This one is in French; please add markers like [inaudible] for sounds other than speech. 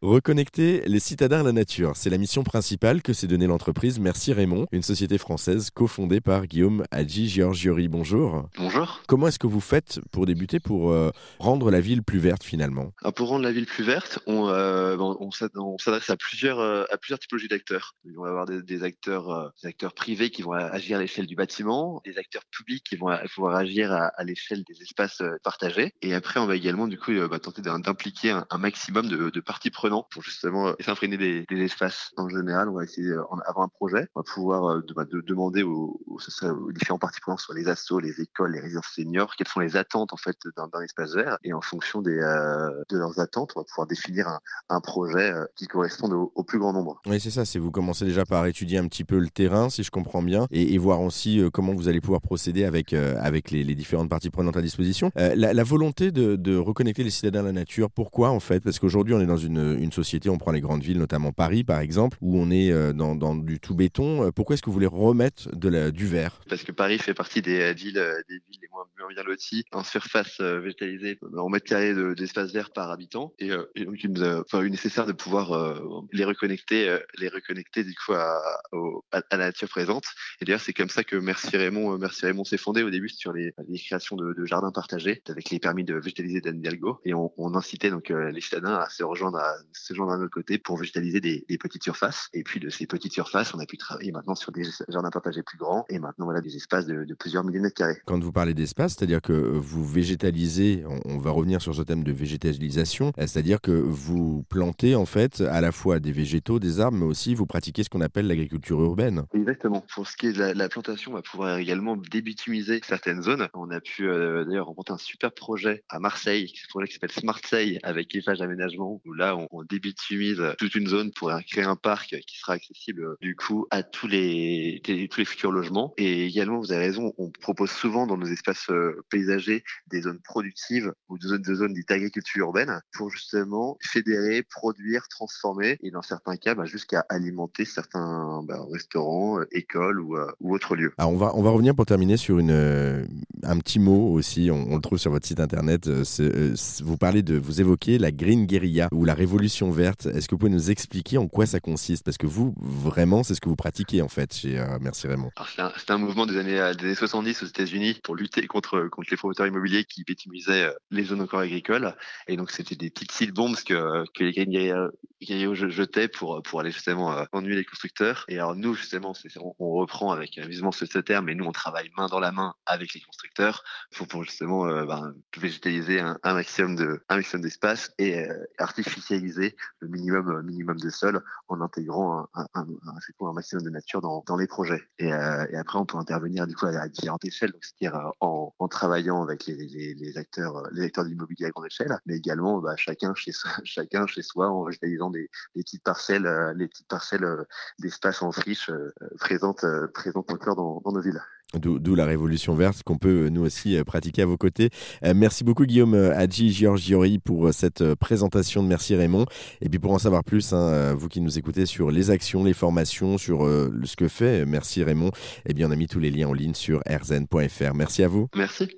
Reconnecter les citadins à la nature, c'est la mission principale que s'est donnée l'entreprise Merci Raymond, une société française cofondée par Guillaume Hadji Giorgiori. Bonjour. Bonjour. Comment est-ce que vous faites pour débuter, pour euh, rendre la ville plus verte finalement? Ah, Pour rendre la ville plus verte, on, euh, on s'adresse à plusieurs, euh, à plusieurs typologies d'acteurs. Il va avoir des, acteurs, des acteurs privés qui vont agir à l'échelle du bâtiment, des acteurs publics qui vont pouvoir agir à, l'échelle des espaces partagés. Et après, on va également du coup bah, tenter d'impliquer un, maximum de, de parties prenantes pour justement euh, s'imprégner des, espaces. En général, on va essayer euh, avant un projet, on va pouvoir euh, bah, de demander aux, aux, différents parties prenantes, soit les assos, les écoles, les résidences seniors, quelles sont les attentes en fait d'un espace vert. Et en fonction des, de leurs attentes, on va pouvoir définir un, projet qui corresponde au, plus grand nombre. Oui, c'est ça. C'est vous commencez déjà par étudier un petit peu le terrain, si je comprends bien, et, voir aussi comment vous allez pouvoir procéder avec avec les, différentes parties prenantes à disposition. La, volonté de reconnecter les citadins à la nature, pourquoi en fait? Parce qu'aujourd'hui, on est dans une une société, on prend les grandes villes, notamment Paris par exemple, où on est euh, dans, du tout béton. Euh, pourquoi est-ce que vous voulez remettre du verre? Parce que Paris fait partie des euh, villes, des villes les moins, bien loties en surface végétalisée, en mètre carré d'espace vert par habitant. Et, donc il nous a fallu nécessaire de pouvoir les reconnecter, les reconnecter du coup à, la nature présente. Et d'ailleurs c'est comme ça que Merci Raymond, Merci Raymond s'est fondé au début sur les, créations de, jardins partagés avec les permis de végétaliser d'Anne Et on, on incitait donc les citadins à se rejoindre à ce genre d'un autre côté pour végétaliser des, des, petites surfaces. Et puis de ces petites surfaces, on a pu travailler maintenant sur des jardins partagés plus grands et maintenant voilà des espaces de, de plusieurs milliers de mètres carrés. Quand vous parlez d'espace, c'est-à-dire que vous végétalisez, on, va revenir sur ce thème de végétalisation, c'est-à-dire que vous plantez en fait à la fois des végétaux, des arbres, mais aussi vous pratiquez ce qu'on appelle l'agriculture urbaine. Exactement. Pour ce qui est de la, plantation, on va pouvoir également débitumiser certaines zones. On a pu euh, d'ailleurs remporter un super projet à Marseille, un projet qui s'appelle Smart avec Eiffage Aménagement, où là on, on débitumise toute une zone pour créer un parc qui sera accessible du coup à tous les, tous les futurs logements. Et également, vous avez raison, on propose souvent dans nos espaces euh, paysagers des zones productives ou des zones, de zones dites agriculture urbaine pour justement fédérer, produire, transformer et dans certains cas bah, jusqu'à alimenter certains bah, restaurants, euh, écoles ou, euh, autres lieux. Alors on va, on va revenir pour terminer sur une, un petit mot aussi, on, on le trouve sur votre site internet. vous parlez de, vous évoquez la green guerilla ou la révolution verte. Est-ce que vous pouvez nous expliquer en quoi ça consiste? Parce que vous, vraiment, c'est ce que vous pratiquez en fait chez euh, Merci Raymond. C'est un, mouvement des années, euh, des années 70 aux États-Unis pour lutter contre, contre les promoteurs immobiliers qui bitumisaient euh, les zones encore agricoles. Et donc, c'était des petites sites bombes que, que les guerriers jetaient pour, pour aller justement ennuyer les constructeurs. Et alors, nous, justement, on, reprend avec amusement ce, terme, mais nous, on travaille main dans la main avec les constructeurs pour, pour justement ben, végétaliser un, un, maximum de un maximum d'espace et artificialiser le minimum, euh, minimum de sol en intégrant un, un, un, un maximum de nature dans, dans les projets. Et, euh, et, après, on peut intervenir du coup à, différentes échelles, c'est-à-dire euh, en, en, travaillant avec les, les, les, acteurs, les acteurs de l'immobilier à grande échelle, mais également bah, chacun chez [laughs] chacun chez soi en des, des petites parcelles, les petites parcelles d'espace en friche présentes, présentes encore dans, dans nos villes. D'où la révolution verte qu'on peut nous aussi pratiquer à vos côtés. merci beaucoup Guillaume Hadji Giorgiori pour cette présentation de Merci Raymond. Et puis pour en savoir plus, hein, vous qui nous écoutez sur les actions, les formations, sur ce que fait Merci Raymond, eh bien on a mis tous les liens en ligne sur rzn.fr. Merci à vous. Merci.